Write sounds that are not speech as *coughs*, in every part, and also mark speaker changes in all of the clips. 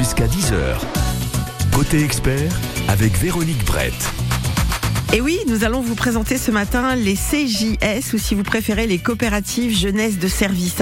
Speaker 1: jusqu'à 10h. Côté expert avec Véronique Brett.
Speaker 2: Et oui, nous allons vous présenter ce matin les CJS ou si vous préférez les coopératives jeunesse de service.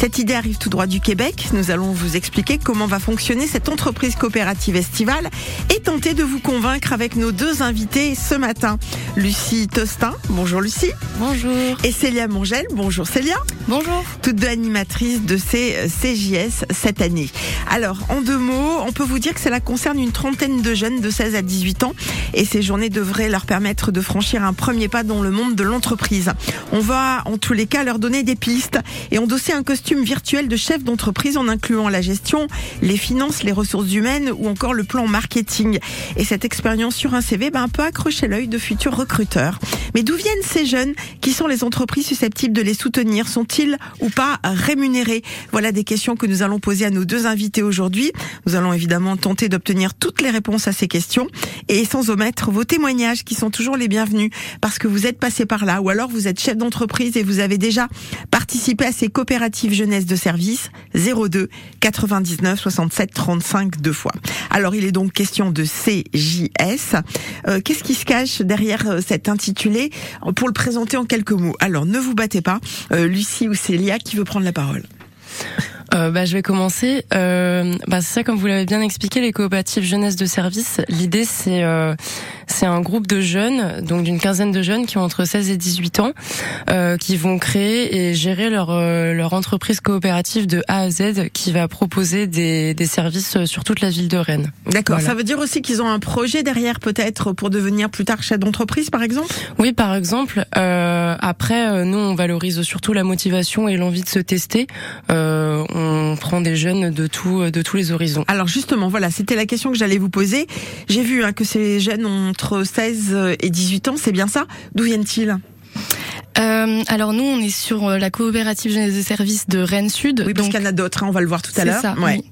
Speaker 2: Cette idée arrive tout droit du Québec. Nous allons vous expliquer comment va fonctionner cette entreprise coopérative estivale et tenter de vous convaincre avec nos deux invités ce matin. Lucie Tostin, bonjour Lucie.
Speaker 3: Bonjour.
Speaker 2: Et Célia Mongel, bonjour Célia.
Speaker 3: Bonjour.
Speaker 2: Toutes deux animatrices de ces CJS cette année. Alors, en deux mots, on peut vous dire que cela concerne une trentaine de jeunes de 16 à 18 ans et ces journées devraient leur permettre de franchir un premier pas dans le monde de l'entreprise. On va en tous les cas leur donner des pistes et endosser un costume virtuel de chef d'entreprise en incluant la gestion, les finances, les ressources humaines ou encore le plan marketing. Et cette expérience sur un CV ben, peut accrocher l'œil de futurs recruteurs. Mais d'où viennent ces jeunes Qui sont les entreprises susceptibles de les soutenir? Sont-ils ou pas rémunérés? Voilà des questions que nous allons poser à nos deux invités aujourd'hui. Nous allons évidemment tenter d'obtenir toutes les réponses à ces questions et sans omettre vos témoignages qui sont toujours les bienvenus parce que vous êtes passé par là ou alors vous êtes chef d'entreprise et vous avez déjà participé à ces coopératives jeunesse de service 02 99 67 35 deux fois. Alors il est donc question de CJS. Euh, Qu'est-ce qui se cache derrière euh, cet intitulé pour le présenter en quelques mots. Alors ne vous battez pas, euh, Lucie ou Célia qui veut prendre la parole?
Speaker 3: Euh, bah, je vais commencer. Euh, bah, c'est ça, comme vous l'avez bien expliqué, les coopératives jeunesse de service. L'idée, c'est euh, c'est un groupe de jeunes, donc d'une quinzaine de jeunes qui ont entre 16 et 18 ans, euh, qui vont créer et gérer leur euh, leur entreprise coopérative de A à Z, qui va proposer des, des services sur toute la ville de Rennes.
Speaker 2: D'accord.
Speaker 3: Voilà.
Speaker 2: Ça veut dire aussi qu'ils ont un projet derrière, peut-être pour devenir plus tard chef d'entreprise, par exemple?
Speaker 3: Oui, par exemple. Euh, après, euh, nous, on valorise surtout la motivation et l'envie de se tester. Euh, on prend des jeunes de tout, de tous les horizons.
Speaker 2: Alors justement, voilà, c'était la question que j'allais vous poser. J'ai vu hein, que ces jeunes ont entre 16 et 18 ans, c'est bien ça? D'où viennent-ils?
Speaker 4: Euh, alors nous, on est sur euh, la coopérative jeunesse de service de Rennes Sud.
Speaker 2: Oui, parce
Speaker 4: donc
Speaker 2: qu'il y en a d'autres, hein, on va le voir tout à
Speaker 4: c'est
Speaker 2: l'heure.
Speaker 4: ça.
Speaker 2: Ouais.
Speaker 4: oui.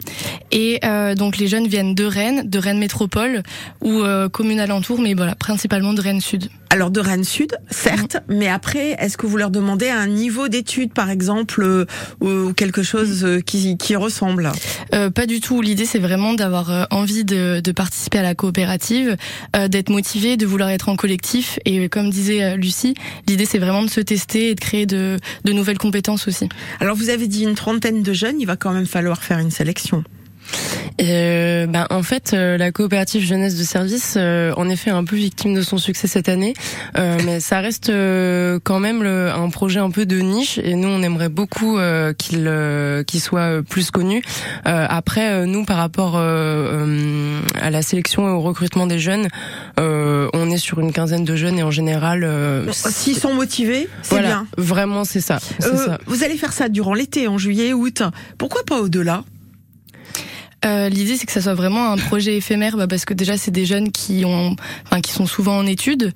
Speaker 4: Et euh, donc les jeunes viennent de Rennes, de Rennes Métropole ou euh, communes alentours, mais voilà, principalement de Rennes Sud.
Speaker 2: Alors de Rennes Sud, certes, mais après, est-ce que vous leur demandez un niveau d'études, par exemple, euh, ou quelque chose euh, qui, qui ressemble?
Speaker 4: Euh, pas du tout. L'idée, c'est vraiment d'avoir euh, envie de, de participer à la coopérative, euh, d'être motivé, de vouloir être en collectif. Et comme disait Lucie, l'idée, c'est vraiment de se tester et de créer de, de nouvelles compétences aussi.
Speaker 2: Alors vous avez dit une trentaine de jeunes, il va quand même falloir faire une sélection.
Speaker 3: Euh, ben, en fait, euh, la coopérative jeunesse de service, euh, en effet, est un peu victime de son succès cette année, Euh, *laughs* mais ça reste euh, quand même le, un projet un peu de niche, et nous, on aimerait beaucoup euh, qu'il euh, qu'il soit plus connu. Euh, après, euh, nous, par rapport euh, euh, à la sélection et au recrutement des jeunes, euh, on est sur une quinzaine de jeunes, et en général, euh,
Speaker 2: S'ils sont motivés, c'est
Speaker 3: voilà,
Speaker 2: bien.
Speaker 3: vraiment, c'est ça.
Speaker 2: Euh,
Speaker 3: ça.
Speaker 2: vous allez faire ça durant l'été, en juillet, août. Pourquoi pas au-delà?
Speaker 4: Euh, L'idée, c'est que ça soit vraiment un projet éphémère, bah, parce que déjà, c'est des jeunes qui ont, enfin, qui sont souvent en études.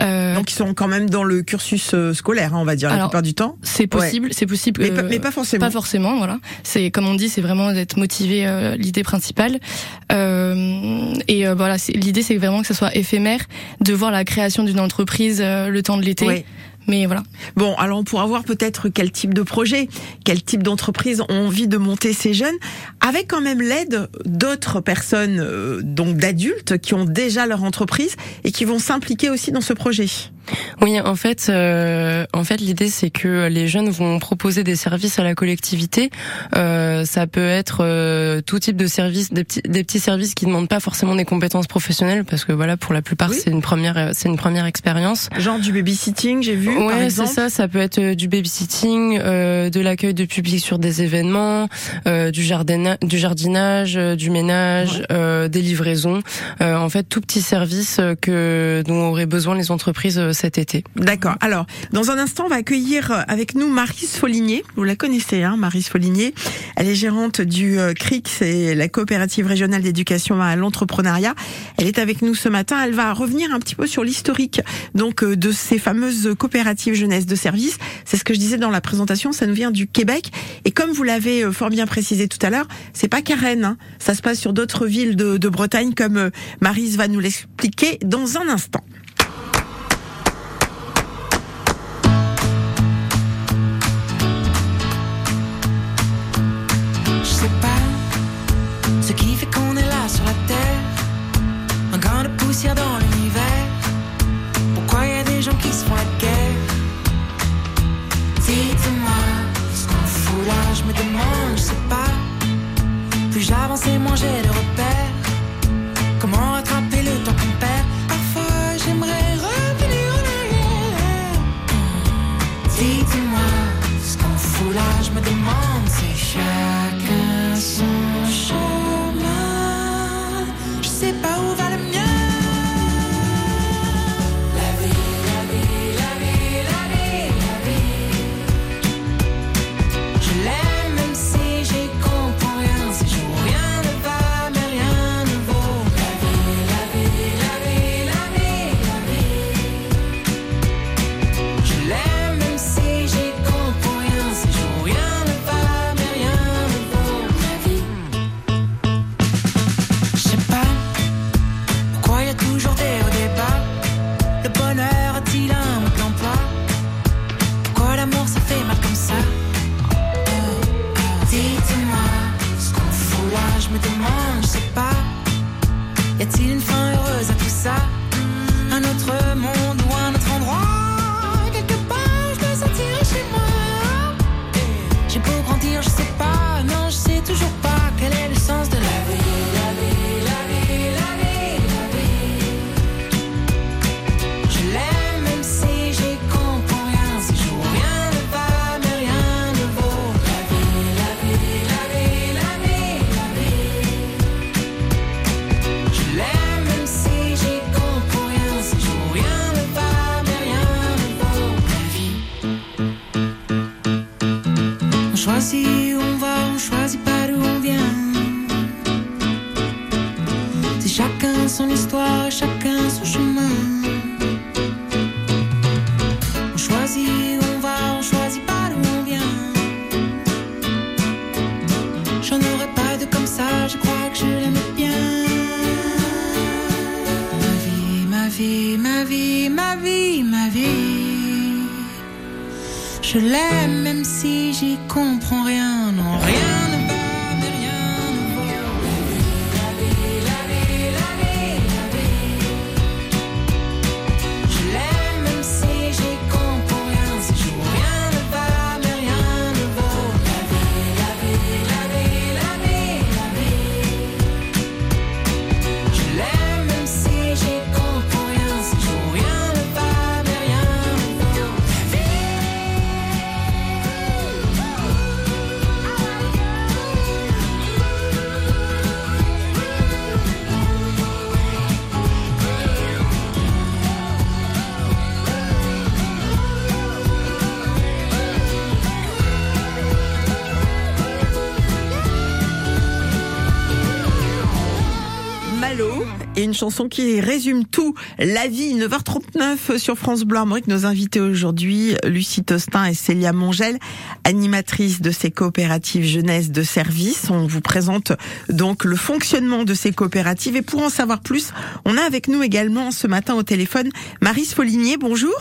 Speaker 4: Euh,
Speaker 2: Donc ils sont quand même dans le cursus euh, scolaire, hein, on va dire, la plupart du temps.
Speaker 4: c'est possible, c'est possible.
Speaker 2: Mais,
Speaker 4: euh,
Speaker 2: pas, mais pas forcément.
Speaker 4: Pas forcément, voilà. C'est comme on dit, c'est vraiment d'être motivé, euh, l'idée principale. Euh, et voilà, c'est- l'idée c'est vraiment que ça soit éphémère, de voir la création d'une entreprise euh, le temps de l'été.
Speaker 2: Ouais.
Speaker 4: Mais voilà.
Speaker 2: Bon, alors on pourra voir peut-être quel type de projet, quel type d'entreprise ont envie de monter ces jeunes, avec quand même l'aide d'autres personnes, euh, donc d'adultes, qui ont déjà leur entreprise et qui vont s'impliquer aussi dans ce projet.
Speaker 3: Oui, en fait, euh, en fait, l'idée c'est que les jeunes vont proposer des services à la collectivité. Euh, ça peut être euh, tout type de services, des petits, des petits services qui demandent pas forcément des compétences professionnelles, parce que voilà, pour la plupart,
Speaker 2: Oui.
Speaker 3: c'est une première, c'est une première expérience.
Speaker 2: Genre du babysitting, j'ai vu,
Speaker 3: Ouais, c'est ça. Ça peut être euh, du babysitting, euh, de l'accueil de public sur des événements, euh, du jardinage, du jardinage, euh, du ménage, euh, des livraisons. Euh, en fait, tout petit service euh, que dont auraient besoin les entreprises euh, cet été.
Speaker 2: D'accord. Alors, dans un instant, on va accueillir euh, avec nous Marise Foligné. Vous la connaissez, hein, Marise Foligné. Elle est gérante du euh, CRIC, c'est la coopérative régionale d'éducation à l'entrepreneuriat. Elle est avec nous ce matin. Elle va revenir un petit peu sur l'historique donc euh, de ces fameuses coopératives jeunesse de service. C'est ce que je disais dans la présentation. Ça nous vient du Québec. Et comme vous l'avez fort bien précisé tout à l'heure, c'est pas qu'à hein. Ça se passe sur d'autres villes de, de Bretagne, comme Marise va nous l'expliquer dans un instant.
Speaker 5: Dans l'univers. Pourquoi y a des gens qui se font la guerre Dites-moi ce qu'on fout là, je me demande, je sais pas. Plus j'avance et moins j'ai de repères. La
Speaker 2: chanson qui résume tout. La vie, 9h39 sur France Bleu Armorique. Nos invités aujourd'hui, Lucie Tostin et Célia Mongel, animatrices de ces coopératives jeunesse de service. On vous présente donc le fonctionnement de ces coopératives. Et pour en savoir plus, on a avec nous également ce matin au téléphone Marie Folinier. Bonjour.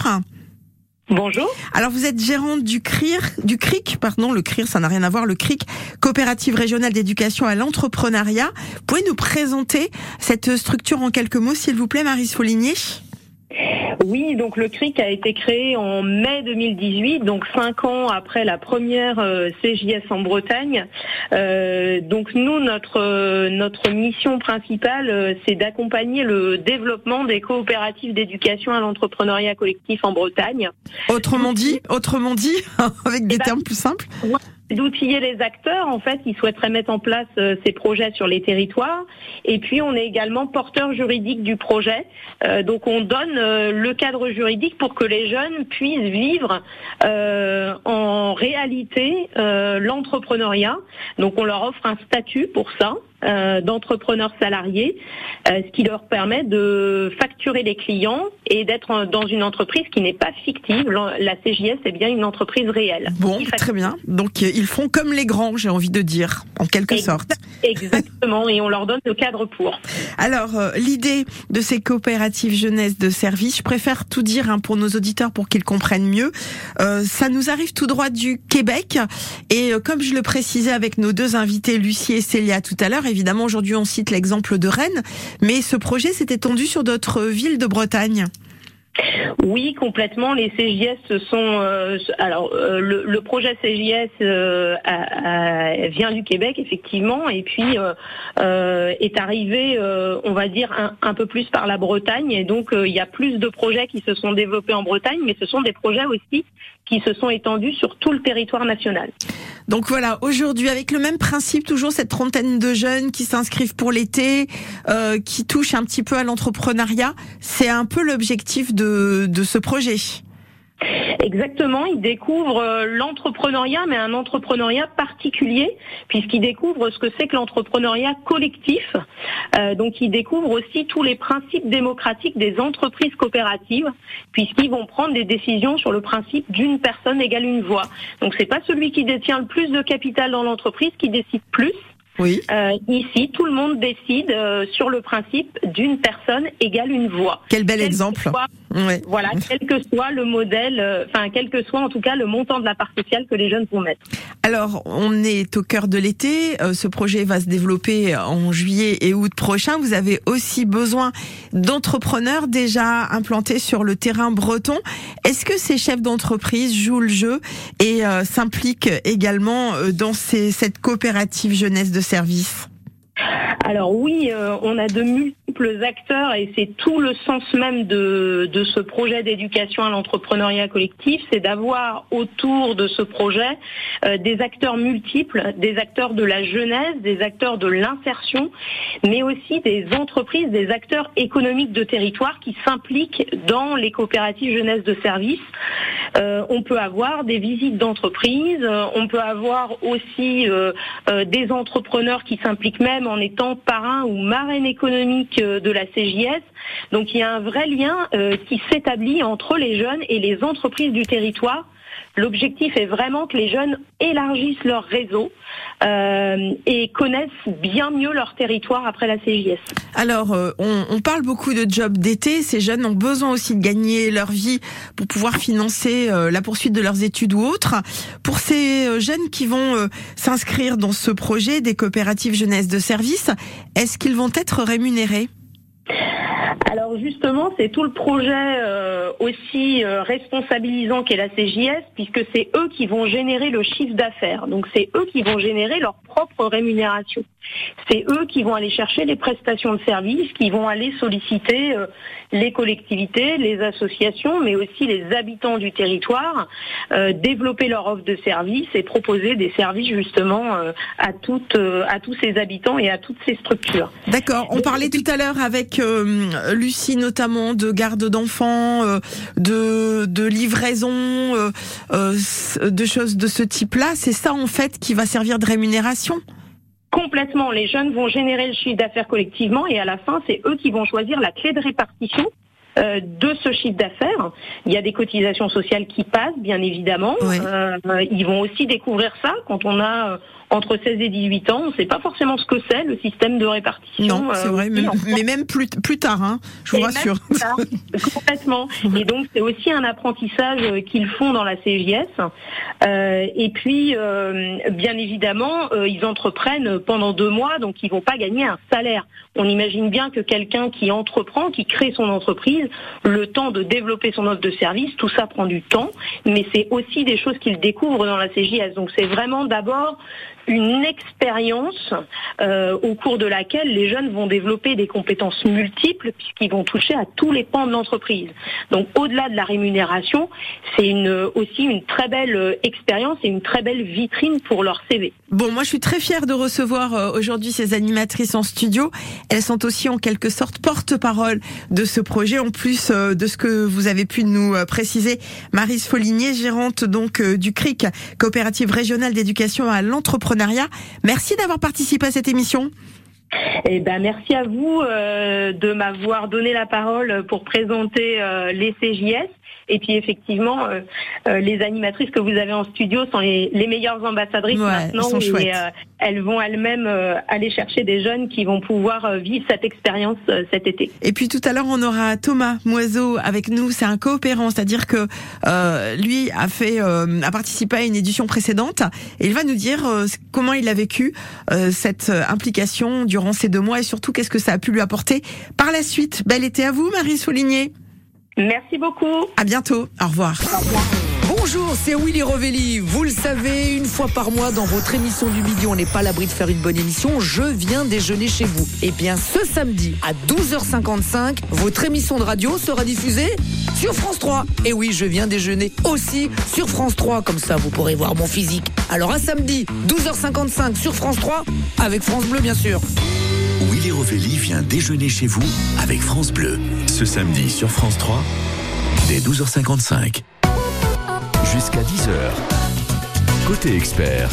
Speaker 6: Bonjour.
Speaker 2: Alors vous êtes gérante du CRIR, du CRIC, pardon, le CRIR, ça n'a rien à voir, le CRIC, coopérative régionale d'éducation à l'entrepreneuriat. Pouvez nous présenter cette structure en quelques mots, s'il vous plaît, Marie Folinier
Speaker 6: Oui, donc le CRIC a été créé en mai 2018, donc cinq ans après la première euh, CJS en Bretagne. Euh, donc nous, notre euh, notre mission principale, c'est d'accompagner le développement des coopératives d'éducation à l'entrepreneuriat collectif en Bretagne.
Speaker 2: Autrement dit, autrement dit, *laughs* avec des
Speaker 6: Eh ben,
Speaker 2: termes plus simples.
Speaker 6: D'outiller les acteurs. En fait qui souhaiteraient mettre en place euh, ces projets sur les territoires. Et puis on est également porteur juridique du projet. Euh, donc on donne euh, le cadre juridique pour que les jeunes puissent vivre en réalité l'entrepreneuriat. Donc on leur offre un statut pour ça euh, d'entrepreneurs salariés, euh, ce qui leur permet de facturer les clients et d'être dans une entreprise qui n'est pas fictive. La CJS est bien une entreprise réelle.
Speaker 2: Bon, très bien. Donc euh, ils font comme les grands, j'ai envie de dire, en quelque
Speaker 6: Exact-
Speaker 2: sorte. *laughs*
Speaker 6: Exactement, et on leur donne le cadre pour.
Speaker 2: Alors, l'idée de ces coopératives jeunesse de service, je préfère tout dire hein, pour nos auditeurs pour qu'ils comprennent mieux. Euh, ça nous arrive tout droit du Québec et comme je le précisais avec nos deux invités, Lucie et Célia tout à l'heure, Évidemment, aujourd'hui, on cite l'exemple de Rennes, mais ce projet s'est étendu sur d'autres villes de Bretagne.
Speaker 6: Oui, complètement. Les CJS sont. euh, alors, euh, le, projet CJS euh, vient du Québec, effectivement, et puis est arrivé, on va dire, un, peu plus par la Bretagne. Et donc, il y a plus de projets qui se sont développés en Bretagne, mais ce sont des projets aussi qui se sont étendus sur tout le territoire national.
Speaker 2: Donc voilà, aujourd'hui, avec le même principe, toujours cette trentaine de jeunes qui s'inscrivent pour l'été, euh, qui touchent un petit peu à l'entrepreneuriat, c'est un peu l'objectif de, de ce projet.
Speaker 6: Exactement, ils découvrent euh, l'entrepreneuriat, mais un entrepreneuriat particulier, puisqu'ils découvrent ce que c'est que l'entrepreneuriat collectif. Euh, donc, ils découvrent aussi tous les principes démocratiques des entreprises coopératives, puisqu'ils vont prendre des décisions sur le principe d'une personne égale une voix. Donc, c'est pas celui qui détient le plus de capital dans l'entreprise qui décide plus.
Speaker 2: Oui.
Speaker 6: Euh, ici, tout le monde décide euh, sur le principe d'une personne égale une voix.
Speaker 2: Quel bel
Speaker 6: Quel
Speaker 2: exemple.
Speaker 6: soit
Speaker 2: Ouais.
Speaker 6: voilà, *laughs* quel que soit le modèle, euh, enfin quel que soit en tout cas le montant de la part sociale que les jeunes vont mettre.
Speaker 2: Alors, on est au cœur de l'été. euh, ce projet va se développer en juillet et août prochain. Vous avez aussi besoin d'entrepreneurs déjà implantés sur le terrain breton. Est-ce que ces chefs d'entreprise jouent le jeu et euh, s'impliquent également euh, dans ces, cette coopérative jeunesse de service?
Speaker 6: Alors oui, euh, on a de multiples acteurs et c'est tout le sens même de, ce projet d'éducation à l'entrepreneuriat collectif, c'est d'avoir autour de ce projet euh, des acteurs multiples, des acteurs de la jeunesse, des acteurs de l'insertion, mais aussi des entreprises, des acteurs économiques de territoire qui s'impliquent dans les coopératives jeunesse de service. Euh, on peut avoir des visites d'entreprises, on peut avoir aussi des entrepreneurs qui s'impliquent même en étant parrain ou marraine économique euh, de la CJS. Donc il y a un vrai lien euh, qui s'établit entre les jeunes et les entreprises du territoire. L'objectif est vraiment que les jeunes élargissent leur réseau euh, et connaissent bien mieux leur territoire après la CJS.
Speaker 2: Alors, euh, on, parle beaucoup de jobs d'été. Ces jeunes ont besoin aussi de gagner leur vie pour pouvoir financer euh, la poursuite de leurs études ou autres. Pour ces jeunes qui vont s'inscrire dans ce projet des coopératives jeunesse de service, est-ce qu'ils vont être rémunérés?
Speaker 6: Alors justement, c'est tout le projet euh, aussi euh, responsabilisant qu'est la CJS, puisque c'est eux qui vont générer le chiffre d'affaires. Donc c'est eux qui vont générer leur propre rémunération. C'est eux qui vont aller chercher les prestations de services, qui vont aller solliciter euh, les collectivités, les associations, mais aussi les habitants du territoire, développer leur offre de services et proposer des services justement à toutes, à tous ces habitants et à toutes ces structures.
Speaker 2: D'accord. On parlait tout à l'heure avec euh, Lucie notamment de garde d'enfants, euh, de, de livraison, euh, euh, de choses de ce type-là. C'est ça en fait qui va servir de rémunération.
Speaker 6: Complètement. Les jeunes vont générer le chiffre d'affaires collectivement et à la fin, c'est eux qui vont choisir la clé de répartition euh, de ce chiffre d'affaires. Il y a des cotisations sociales qui passent, bien évidemment.
Speaker 2: Oui.
Speaker 6: Euh, ils vont aussi découvrir ça quand on a entre 16 et 18 ans. On ne sait pas forcément ce que c'est, le système de répartition.
Speaker 2: Non,
Speaker 6: euh,
Speaker 2: c'est vrai, mais,
Speaker 6: en
Speaker 2: mais même plus, plus tard, hein, je vous
Speaker 6: et
Speaker 2: rassure.
Speaker 6: même *laughs* complètement. Et donc c'est aussi un apprentissage euh, qu'ils font dans la CJS. Euh, et puis, euh, bien évidemment, euh, ils entreprennent pendant deux mois, donc ils vont pas gagner un salaire. On imagine bien que quelqu'un qui entreprend, qui crée son entreprise, le temps de développer son offre de service, tout ça prend du temps, mais c'est aussi des choses qu'ils découvrent dans la CJS. Donc c'est vraiment d'abord une expérience euh, au cours de laquelle les jeunes vont développer des compétences multiples puisqu'ils vont toucher à tous les pans de l'entreprise. Donc au-delà de la rémunération, c'est une, aussi une très belle euh, expérience et une très belle vitrine pour leur CV.
Speaker 2: Bon, moi je suis très fière de recevoir euh, aujourd'hui ces animatrices en studio. Elles sont aussi en quelque sorte porte-parole de ce projet, en plus euh, de ce que vous avez pu nous préciser. Marise Foligné, gérante donc du CRIC, coopérative régionale d'éducation à l'entrepreneuriat. Merci d'avoir participé à cette émission.
Speaker 6: Eh ben, merci à vous euh, de m'avoir donné la parole pour présenter euh, les CJS. Et puis effectivement, euh, euh, les animatrices que vous avez en studio sont les, les meilleures ambassadrices
Speaker 2: Ouais,
Speaker 6: maintenant.
Speaker 2: elles sont
Speaker 6: et, euh, elles vont elles-mêmes euh, aller chercher des jeunes qui vont pouvoir euh, vivre cette expérience euh, cet été.
Speaker 2: Et puis tout à l'heure, on aura Thomas Moiseau avec nous. C'est un coopérant, c'est-à-dire que euh, lui a fait, euh, a participé à une édition précédente et il va nous dire euh, comment il a vécu euh, cette implication durant ces deux mois et surtout qu'est-ce que ça a pu lui apporter par la suite. Bel été à vous, Marie Souligné.
Speaker 6: Merci beaucoup.
Speaker 2: À bientôt. Au revoir.
Speaker 7: Bonjour, c'est Willy Rovelli. Vous le savez, une fois par mois dans votre émission du midi, on n'est pas à l'abri de faire une bonne émission. Je viens déjeuner chez vous. Et bien, ce samedi à 12h55, votre émission de radio sera diffusée sur France 3. Et oui, je viens déjeuner aussi sur France 3. Comme ça, vous pourrez voir mon physique. Alors, à samedi, 12h55 sur France 3, avec France Bleu, bien sûr.
Speaker 1: Willy Rovelli vient déjeuner chez vous avec France Bleu. Ce samedi sur France 3, dès 12h55. Jusqu'à 10h. Côté expert,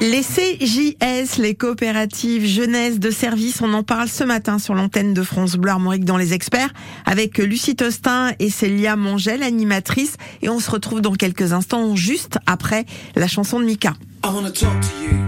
Speaker 2: Les CJS, les coopératives jeunesse de service, on en parle ce matin sur l'antenne de France Bleu Armorique dans les experts avec Lucie Tostin et Célia Mongel, animatrice. Et on se retrouve dans quelques instants, juste après la chanson de Mika.
Speaker 8: I wanna talk to you.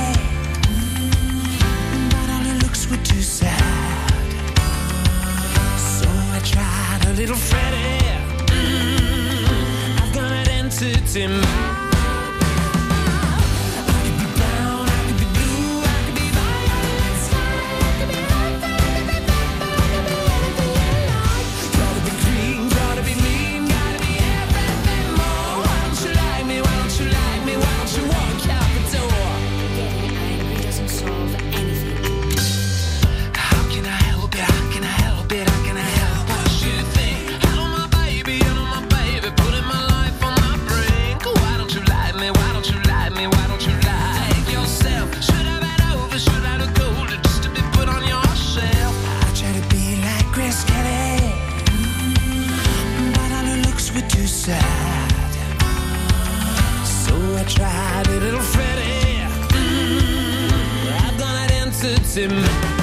Speaker 8: little Freddie. Mm, I've got an entity mind. Chris Kelly. Mm, but all her looks were too sad. So I tried a little Freddie. Mm, I've got an answer to me.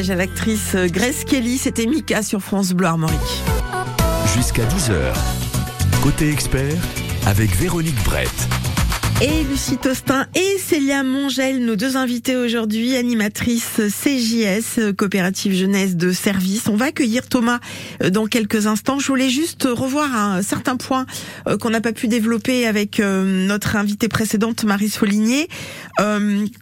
Speaker 2: Hommage à l'actrice Grace Kelly, c'était Mika sur France Bleu Armorique.
Speaker 1: jusqu'à 10h. Côté expert, avec Véronique Brett.
Speaker 2: Et Lucie Tostin et Célia Mongel, nos deux invités aujourd'hui, animatrices CJS, coopérative jeunesse de service. On va accueillir Thomas euh, dans quelques instants. Je voulais juste revoir un certain point euh, qu'on n'a pas pu développer avec euh, notre invitée précédente, Marie Soligné.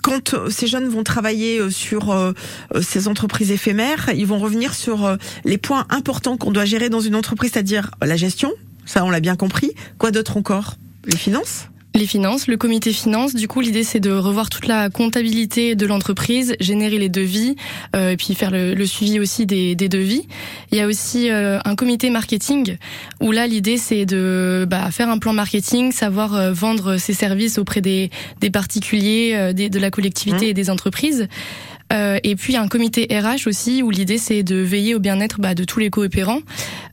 Speaker 2: Quand ces jeunes vont travailler sur ces entreprises éphémères, ils vont revenir sur les points importants qu'on doit gérer dans une entreprise, c'est-à-dire la gestion. Ça, on l'a bien compris. Quoi d'autre encore? Les finances?
Speaker 4: Les finances, le comité finance, du coup l'idée c'est de revoir toute la comptabilité de l'entreprise, générer les devis euh, et puis faire le, le suivi aussi des, des devis. Il y a aussi euh, un comité marketing où là l'idée c'est de bah, faire un plan marketing, savoir euh, vendre ses services auprès des, des particuliers, euh, des- de la collectivité
Speaker 2: Mmh.
Speaker 4: et des entreprises. Euh, et puis un comité RH aussi où l'idée c'est de veiller au bien-être bah, de tous les coopérants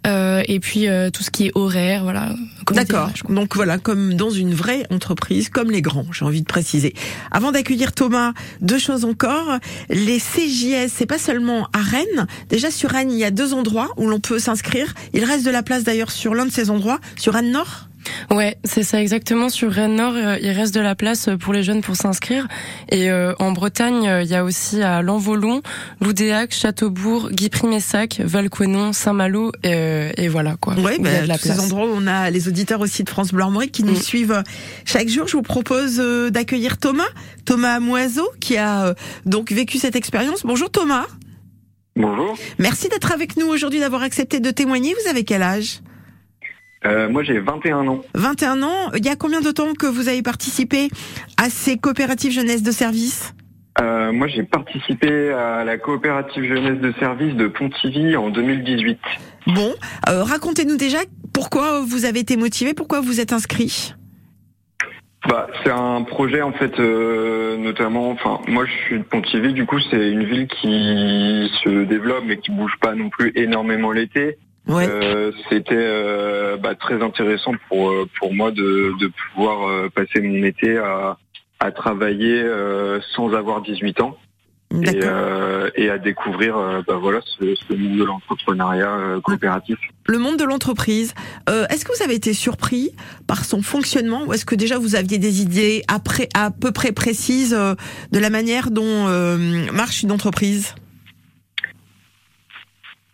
Speaker 4: euh, et puis euh, tout ce qui est horaire, voilà.
Speaker 2: D'accord. Donc voilà, comme dans une vraie entreprise, comme les grands, j'ai envie de préciser. Avant d'accueillir Thomas, deux choses encore. Les CJS, c'est pas seulement à Rennes. Déjà sur Rennes, il y a deux endroits où l'on peut s'inscrire. Il reste de la place d'ailleurs sur l'un de ces endroits, sur Rennes Nord.
Speaker 3: Ouais, c'est ça exactement. Sur Rennes Nord, euh, il reste de la place pour les jeunes pour s'inscrire. Et euh, en Bretagne, euh, il y a aussi à Lanvolon, Loudéac, Châteaubourg, Guy-Primessac, Valcoinon, Saint-Malo, euh, et voilà quoi.
Speaker 2: Oui,
Speaker 3: Il y a de la
Speaker 2: tous ces endroits où on a les auditeurs aussi de France Bleu Armorique qui nous
Speaker 3: Mm.
Speaker 2: suivent chaque jour. Je vous propose euh, d'accueillir Thomas, Thomas Moiseau, qui a euh, donc vécu cette expérience. Bonjour Thomas.
Speaker 9: Bonjour.
Speaker 2: Merci d'être avec nous aujourd'hui, d'avoir accepté de témoigner. Vous avez quel âge?
Speaker 9: Euh, moi, j'ai 21 ans.
Speaker 2: 21 ans. Il y a combien de temps que vous avez participé à ces coopératives jeunesse de service?
Speaker 9: Euh, moi, j'ai participé à la coopérative jeunesse de service de Pontivy en 2018.
Speaker 2: Bon, euh, racontez-nous déjà pourquoi vous avez été motivé, pourquoi vous êtes inscrit?
Speaker 9: Bah, c'est un projet en fait, euh, notamment. Enfin, moi, je suis de Pontivy. Du coup, c'est une ville qui se développe mais qui bouge pas non plus énormément l'été.
Speaker 2: Ouais.
Speaker 9: Euh, C'était euh, bah, très intéressant pour euh, pour moi de, de pouvoir euh, passer mon été à, à travailler euh, sans avoir 18 ans. et, euh, et à découvrir bah voilà ce, ce monde de l'entrepreneuriat euh, coopératif.
Speaker 2: Le monde de l'entreprise. Euh, est-ce que vous avez été surpris par son fonctionnement ou est-ce que déjà vous aviez des idées après à peu près précises euh, de la manière dont euh, marche une entreprise?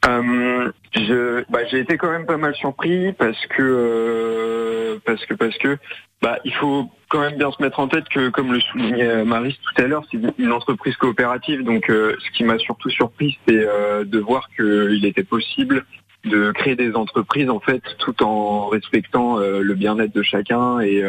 Speaker 9: Euh, je, bah, j'ai été quand même pas mal surpris parce que euh, parce que parce que bah il faut quand même bien se mettre en tête que comme le soulignait Maris tout à l'heure, c'est une entreprise coopérative. Donc euh, ce qui m'a surtout surpris, c'est euh, de voir qu'il était possible de créer des entreprises en fait tout en respectant le bien-être de chacun et,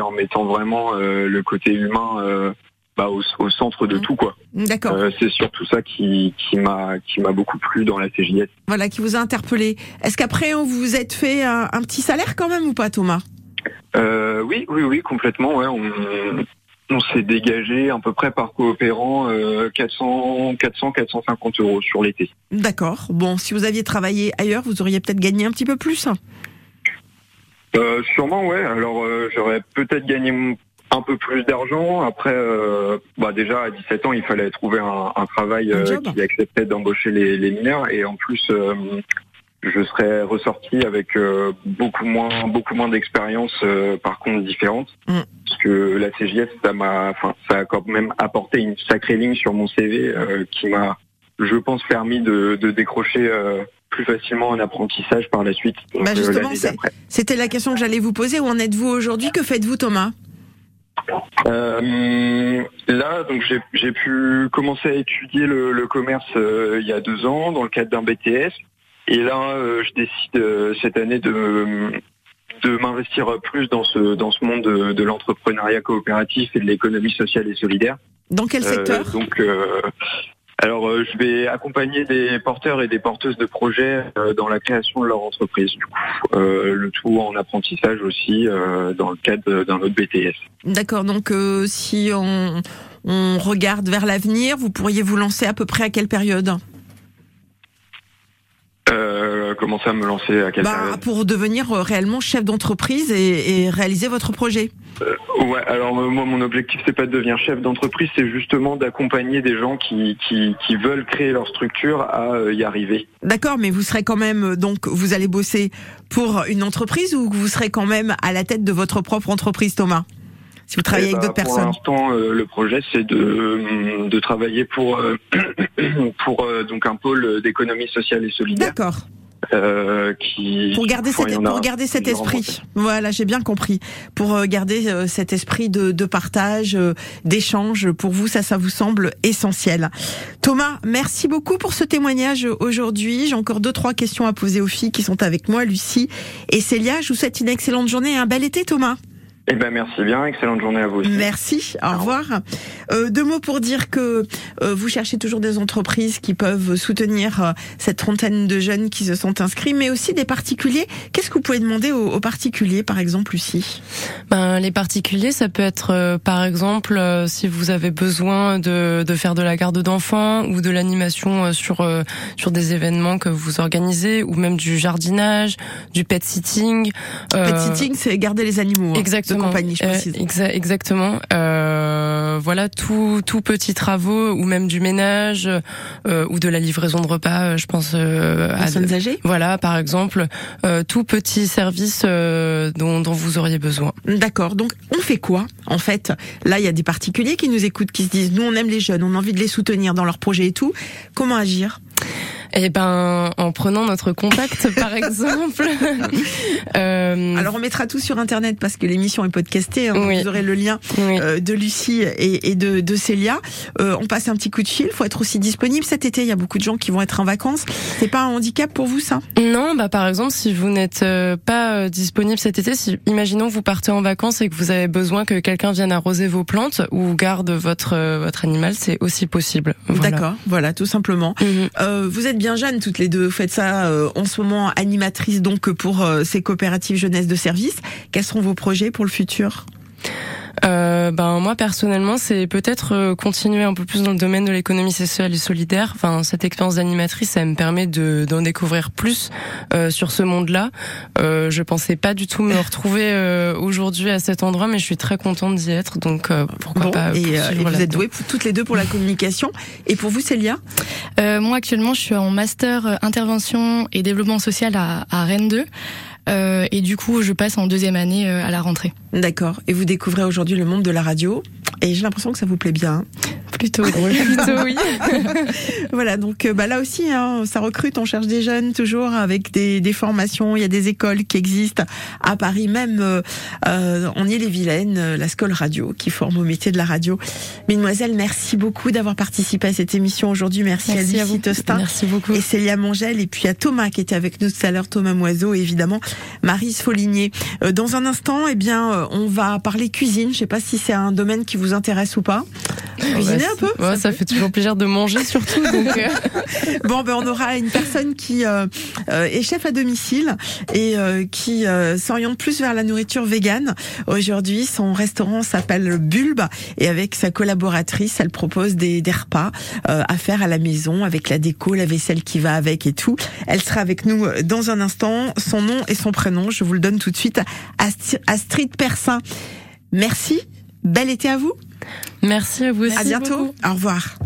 Speaker 9: en mettant vraiment le côté humain bah, au, au centre de
Speaker 2: Mhm.
Speaker 9: tout quoi.
Speaker 2: D'accord.
Speaker 9: Euh, c'est surtout ça qui, qui m'a qui m'a beaucoup plu dans la CJS.
Speaker 2: Voilà, qui vous a interpellé. Est-ce qu'après on vous êtes fait un, un petit salaire quand même ou pas, Thomas?
Speaker 9: Euh, oui, oui, oui, complètement. Ouais, on, on s'est dégagé à peu près par coopérant euh, 400, 400, 450 euros sur l'été.
Speaker 2: D'accord. Bon, si vous aviez travaillé ailleurs, vous auriez peut-être gagné un petit peu plus.
Speaker 9: Euh, sûrement, ouais. Alors, euh, j'aurais peut-être gagné un peu plus d'argent. Après, euh, bah déjà à 17 ans, il fallait trouver un, un travail euh, qui acceptait d'embaucher les, les mineurs, et en plus. euh, je serais ressorti avec euh, beaucoup moins beaucoup moins d'expérience euh, par contre différente
Speaker 2: Mm.
Speaker 9: parce que la CJS ça m'a enfin ça a quand même apporté une sacrée ligne sur mon CV euh, qui m'a je pense permis de, de décrocher euh, plus facilement un apprentissage par la suite donc,
Speaker 2: Bah, justement. C'était la question que j'allais vous poser. Où en êtes-vous aujourd'hui? Que faites-vous, Thomas?
Speaker 9: Euh, là, donc j'ai pu commencer à étudier le, le commerce euh, il y a deux ans dans le cadre d'un BTS. Et là, euh, je décide euh, cette année de de m'investir plus dans ce dans ce monde de, de l'entrepreneuriat coopératif et de l'économie sociale et solidaire.
Speaker 2: Dans quel secteur?
Speaker 9: donc, euh, alors, euh, je vais accompagner des porteurs et des porteuses de projets euh, dans la création de leur entreprise. Du coup, Euh, le tout en apprentissage aussi euh, dans le cadre d'un autre BTS.
Speaker 2: D'accord. Donc, euh, si on, on regarde vers l'avenir, vous pourriez vous lancer à peu près à quelle période?
Speaker 9: Euh, commencer à me lancer à quelle
Speaker 2: bah,
Speaker 9: période
Speaker 2: Pour devenir euh, réellement chef d'entreprise et, et réaliser votre projet.
Speaker 9: Ouais, alors euh, moi mon objectif c'est pas de devenir chef d'entreprise, c'est justement d'accompagner des gens qui, qui, qui veulent créer leur structure à euh, y arriver.
Speaker 2: D'accord, mais vous serez quand même, euh, donc, vous allez bosser pour une entreprise ou vous serez quand même à la tête de votre propre entreprise, Thomas? Si vous travaillez
Speaker 9: Et
Speaker 2: avec
Speaker 9: bah,
Speaker 2: d'autres
Speaker 9: pour
Speaker 2: personnes.
Speaker 9: l'instant, euh, le projet c'est de, de travailler pour, euh, *coughs* pour euh, donc un pôle d'économie sociale et solidaire
Speaker 2: D'accord.
Speaker 9: euh, qui
Speaker 2: Pour garder,
Speaker 9: enfin,
Speaker 2: pour garder cet esprit. Voilà, j'ai bien compris. Pour garder euh, cet esprit de, de partage, euh, d'échange, pour vous, ça, ça vous semble essentiel. Thomas, merci beaucoup pour ce témoignage aujourd'hui. J'ai encore deux, trois questions à poser aux filles qui sont avec moi, Lucie et Célia. Je vous souhaite une excellente journée et un bel été, Thomas.
Speaker 9: Eh ben merci bien, excellente journée à vous aussi.
Speaker 2: Merci, au revoir. Euh, deux mots pour dire que euh, vous cherchez toujours des entreprises qui peuvent soutenir euh, cette trentaine de jeunes qui se sont inscrits, mais aussi des particuliers. Qu'est-ce que vous pouvez demander aux, aux particuliers, par exemple, Lucie?
Speaker 3: Ben, les particuliers, ça peut être euh, par exemple euh, si vous avez besoin de, de faire de la garde d'enfants ou de l'animation euh, sur euh, sur des événements que vous organisez ou même du jardinage, du pet sitting.
Speaker 2: Pet
Speaker 3: euh,
Speaker 2: sitting, c'est garder les animaux hein,
Speaker 3: Exactement.
Speaker 2: Compagnie, je
Speaker 3: Euh,
Speaker 2: précise.
Speaker 3: exa- exactement. Euh, voilà, tout tout petits travaux ou même du ménage euh, ou de la livraison de repas. Je pense euh, à
Speaker 2: Personnes âgées
Speaker 3: voilà, par exemple, tout petit service dont, dont vous auriez besoin.
Speaker 2: D'accord. Donc, on fait quoi En fait, là, il y a des particuliers qui nous écoutent, qui se disent, nous, on aime les jeunes, on a envie de les soutenir dans leurs projets et tout. Comment agir?
Speaker 3: Eh ben, en prenant notre contact, *laughs* par exemple. *laughs* euh,
Speaker 2: Alors, on mettra tout sur Internet parce que l'émission est podcastée. hein,
Speaker 3: Oui.
Speaker 2: Vous aurez le lien
Speaker 3: oui.
Speaker 2: euh, de Lucie et, et de, de Célia. Euh, on passe un petit coup de fil. faut être aussi disponible. Cet été, il y a beaucoup de gens qui vont être en vacances. C'est pas un handicap pour vous, ça?
Speaker 3: Non, bah par exemple, si vous n'êtes euh, pas euh, disponible cet été, si imaginons vous partez en vacances et que vous avez besoin que quelqu'un vienne arroser vos plantes ou garde votre votre animal, c'est aussi possible. Voilà.
Speaker 2: D'accord. Voilà, tout simplement.
Speaker 3: Mhm.
Speaker 2: Vous êtes bien jeunes toutes les deux. Vous faites ça euh, en ce moment animatrice donc pour euh, ces coopératives jeunesse de service. Quels seront vos projets pour le futur?
Speaker 3: Euh, ben moi personnellement, c'est peut-être euh, continuer un peu plus dans le domaine de l'économie sociale et solidaire. Enfin, cette expérience d'animatrice, ça me permet de d'en découvrir plus euh, sur ce monde-là. Euh, je pensais pas du tout me retrouver euh, aujourd'hui à cet endroit, mais je suis très contente d'y être. Donc euh, pourquoi
Speaker 2: Bon,
Speaker 3: pas
Speaker 2: et, euh, et vous êtes douées pour- toutes les deux pour la communication. Et pour vous, Célia?
Speaker 4: Euh, moi actuellement je suis en master intervention et développement social à, à Rennes 2 euh, et du coup je passe en deuxième année euh, à la rentrée.
Speaker 2: D'accord. Et vous découvrez aujourd'hui le monde de la radio. Et j'ai l'impression que ça vous plaît bien.
Speaker 3: Plutôt, *laughs* plutôt oui. *laughs*
Speaker 2: Voilà, donc euh, bah, là aussi, hein, ça recrute, on cherche des jeunes toujours avec des, des formations. Il y a des écoles qui existent à Paris, même euh, euh, en Ille-et-Vilaine, euh, la Scole Radio, qui forme au métier de la radio. Mesdemoiselles, merci beaucoup d'avoir participé à cette émission aujourd'hui. Merci,
Speaker 3: Merci
Speaker 2: à Lucie. Tostin
Speaker 3: Merci beaucoup.
Speaker 2: et Célia Mongel, et puis à Thomas qui était avec nous tout à l'heure, Thomas Moiseau, et évidemment Marise Foligné. Euh, dans un instant, eh bien, on va parler cuisine. Je sais pas si c'est un domaine qui vous intéresse ou pas. Cuisiner un peu
Speaker 3: Ouais, ça fait toujours plaisir de manger surtout. Donc, euh, *laughs*
Speaker 2: Bon, ben on aura une personne qui euh, euh, est chef à domicile et euh, qui euh, s'oriente plus vers la nourriture végane. Aujourd'hui, son restaurant s'appelle Bulbe et avec sa collaboratrice, elle propose des, des repas euh, à faire à la maison avec la déco, la vaisselle qui va avec et tout. Elle sera avec nous dans un instant. Son nom et son prénom, je vous le donne tout de suite. Astrid Persin. Merci. Bel été à vous.
Speaker 3: Merci à vous aussi.
Speaker 2: à bientôt.
Speaker 3: beaucoup.
Speaker 2: Au revoir.